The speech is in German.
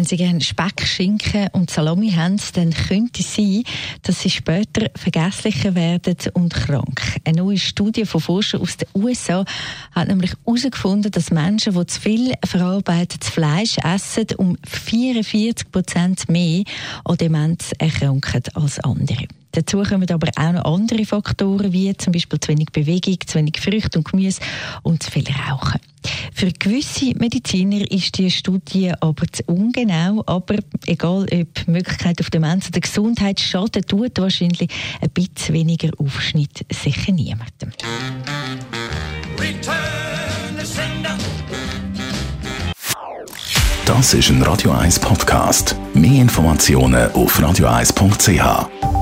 wenn Sie gerne Speck, Schinken und Salami haben, dann könnte es sein, dass Sie später vergesslicher werden und krank. Eine neue Studie von Forschern aus den USA hat nämlich herausgefunden, dass Menschen, die zu viel verarbeitetes Fleisch essen, um 44 Prozent mehr an Demenz erkranken als andere. Dazu kommen aber auch noch andere Faktoren, wie zum Beispiel zu wenig Bewegung, zu wenig Früchte und Gemüse und zu viel Rauchen. Für gewisse Mediziner ist die Studie aber zu ungenau, aber egal ob Möglichkeit auf Demenz oder Gesundheit schaden tut wahrscheinlich ein bisschen weniger Aufschnitt sicher niemandem. Das ist ein Radio 1 Podcast. Mehr Informationen auf radio1.ch.